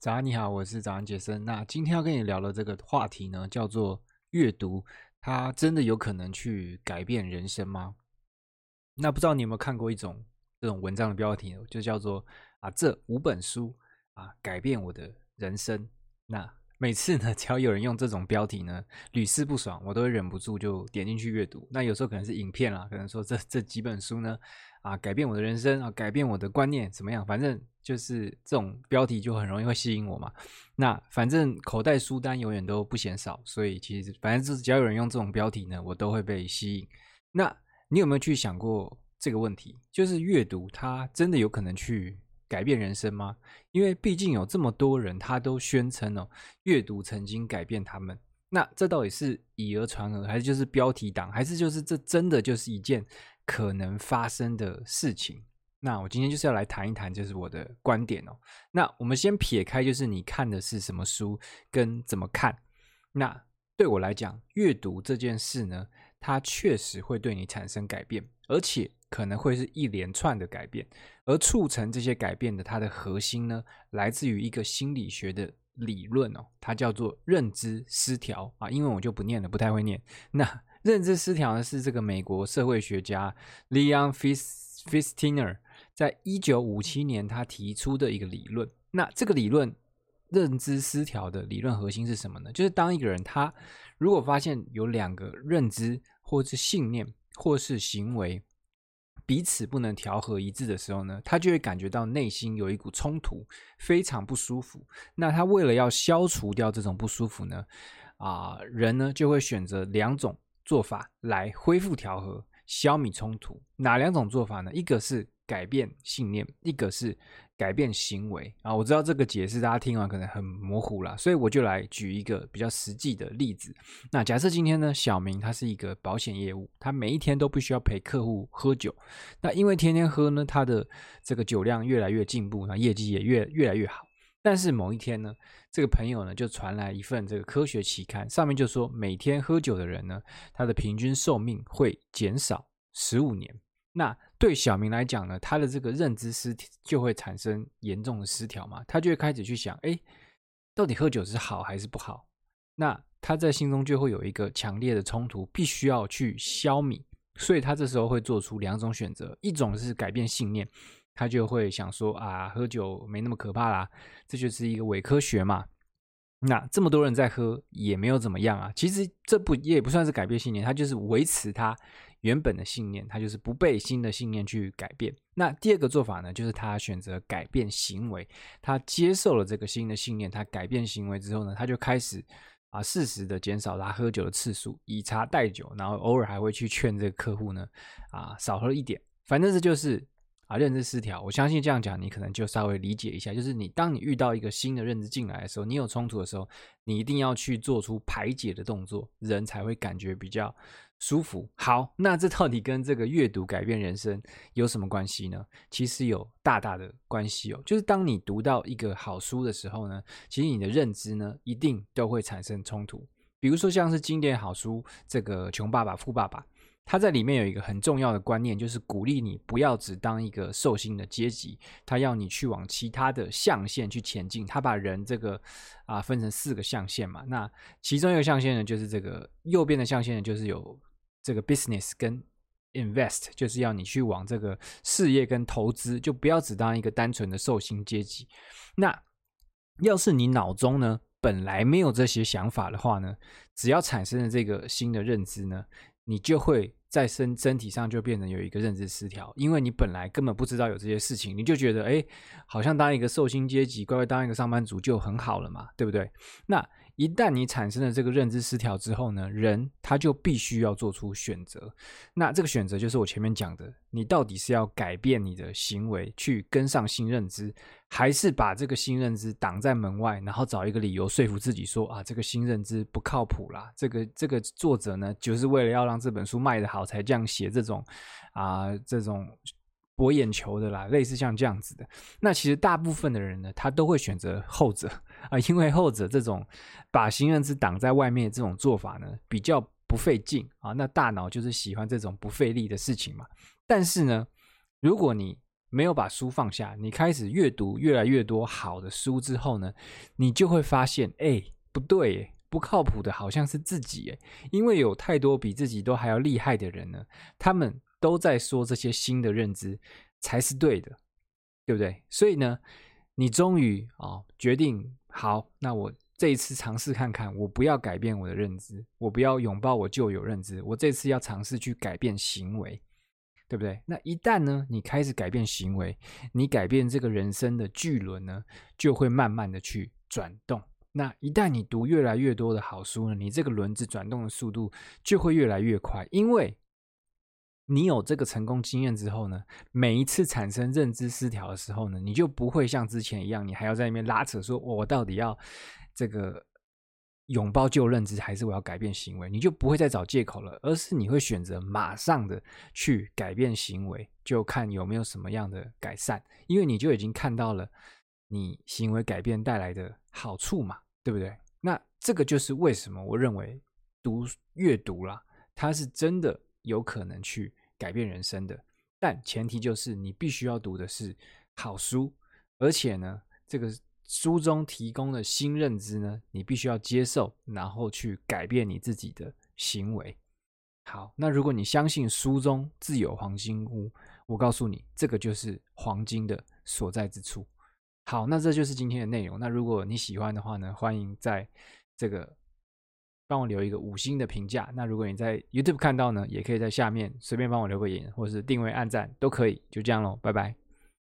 早安，你好，我是早安杰森。那今天要跟你聊的这个话题呢，叫做阅读，它真的有可能去改变人生吗？那不知道你有没有看过一种这种文章的标题，就叫做啊，这五本书啊，改变我的人生。那每次呢，只要有人用这种标题呢，屡试不爽，我都会忍不住就点进去阅读。那有时候可能是影片啦，可能说这这几本书呢，啊，改变我的人生啊，改变我的观念，怎么样？反正。就是这种标题就很容易会吸引我嘛。那反正口袋书单永远都不嫌少，所以其实反正就是只要有人用这种标题呢，我都会被吸引。那你有没有去想过这个问题？就是阅读它真的有可能去改变人生吗？因为毕竟有这么多人他都宣称哦，阅读曾经改变他们。那这到底是以讹传讹，还是就是标题党，还是就是这真的就是一件可能发生的事情？那我今天就是要来谈一谈，就是我的观点哦。那我们先撇开，就是你看的是什么书跟怎么看。那对我来讲，阅读这件事呢，它确实会对你产生改变，而且可能会是一连串的改变。而促成这些改变的，它的核心呢，来自于一个心理学的理论哦，它叫做认知失调啊。英文我就不念了，不太会念。那认知失调呢，是这个美国社会学家 Leon Festinger。在一九五七年，他提出的一个理论。那这个理论认知失调的理论核心是什么呢？就是当一个人他如果发现有两个认知，或是信念，或是行为彼此不能调和一致的时候呢，他就会感觉到内心有一股冲突，非常不舒服。那他为了要消除掉这种不舒服呢，啊，人呢就会选择两种做法来恢复调和，消弭冲突。哪两种做法呢？一个是改变信念，一个是改变行为啊！我知道这个解释大家听完可能很模糊啦，所以我就来举一个比较实际的例子。那假设今天呢，小明他是一个保险业务，他每一天都必须要陪客户喝酒。那因为天天喝呢，他的这个酒量越来越进步，那业绩也越越来越好。但是某一天呢，这个朋友呢就传来一份这个科学期刊，上面就说每天喝酒的人呢，他的平均寿命会减少十五年。那对小明来讲呢，他的这个认知失就会产生严重的失调嘛，他就会开始去想，哎，到底喝酒是好还是不好？那他在心中就会有一个强烈的冲突，必须要去消弭，所以他这时候会做出两种选择，一种是改变信念，他就会想说啊，喝酒没那么可怕啦，这就是一个伪科学嘛。那这么多人在喝也没有怎么样啊，其实这不也不算是改变信念，他就是维持他。原本的信念，他就是不被新的信念去改变。那第二个做法呢，就是他选择改变行为。他接受了这个新的信念，他改变行为之后呢，他就开始啊，适时的减少他喝酒的次数，以茶代酒，然后偶尔还会去劝这个客户呢，啊，少喝一点。反正这就是。啊，认知失调，我相信这样讲，你可能就稍微理解一下。就是你当你遇到一个新的认知进来的时候，你有冲突的时候，你一定要去做出排解的动作，人才会感觉比较舒服。好，那这到底跟这个阅读改变人生有什么关系呢？其实有大大的关系哦。就是当你读到一个好书的时候呢，其实你的认知呢，一定都会产生冲突。比如说像是经典好书，这个《穷爸爸富爸爸》。他在里面有一个很重要的观念，就是鼓励你不要只当一个寿星的阶级，他要你去往其他的象限去前进。他把人这个啊分成四个象限嘛，那其中一个象限呢，就是这个右边的象限呢，就是有这个 business 跟 invest，就是要你去往这个事业跟投资，就不要只当一个单纯的寿星阶级。那要是你脑中呢本来没有这些想法的话呢，只要产生了这个新的认知呢，你就会。在身身体上就变成有一个认知失调，因为你本来根本不知道有这些事情，你就觉得哎，好像当一个寿星阶级，乖乖当一个上班族就很好了嘛，对不对？那。一旦你产生了这个认知失调之后呢，人他就必须要做出选择。那这个选择就是我前面讲的，你到底是要改变你的行为去跟上新认知，还是把这个新认知挡在门外，然后找一个理由说服自己说啊，这个新认知不靠谱啦。这个这个作者呢，就是为了要让这本书卖得好才这样写这种啊这种。博眼球的啦，类似像这样子的，那其实大部分的人呢，他都会选择后者啊，因为后者这种把新认知挡在外面的这种做法呢，比较不费劲啊。那大脑就是喜欢这种不费力的事情嘛。但是呢，如果你没有把书放下，你开始阅读越来越多好的书之后呢，你就会发现，哎，不对，不靠谱的好像是自己，哎，因为有太多比自己都还要厉害的人呢，他们都在说这些新的认知才是对的，对不对？所以呢，你终于啊、哦、决定好，那我这一次尝试看看，我不要改变我的认知，我不要拥抱我旧有认知，我这次要尝试去改变行为。对不对？那一旦呢，你开始改变行为，你改变这个人生的巨轮呢，就会慢慢的去转动。那一旦你读越来越多的好书呢，你这个轮子转动的速度就会越来越快。因为你有这个成功经验之后呢，每一次产生认知失调的时候呢，你就不会像之前一样，你还要在那边拉扯说，我到底要这个。拥抱旧认知，还是我要改变行为？你就不会再找借口了，而是你会选择马上的去改变行为，就看有没有什么样的改善，因为你就已经看到了你行为改变带来的好处嘛，对不对？那这个就是为什么我认为读阅读啦，它是真的有可能去改变人生的，但前提就是你必须要读的是好书，而且呢，这个。书中提供的新认知呢，你必须要接受，然后去改变你自己的行为。好，那如果你相信书中自有黄金屋，我告诉你，这个就是黄金的所在之处。好，那这就是今天的内容。那如果你喜欢的话呢，欢迎在这个帮我留一个五星的评价。那如果你在 YouTube 看到呢，也可以在下面随便帮我留个言，或者是定位、按赞都可以。就这样喽，拜拜。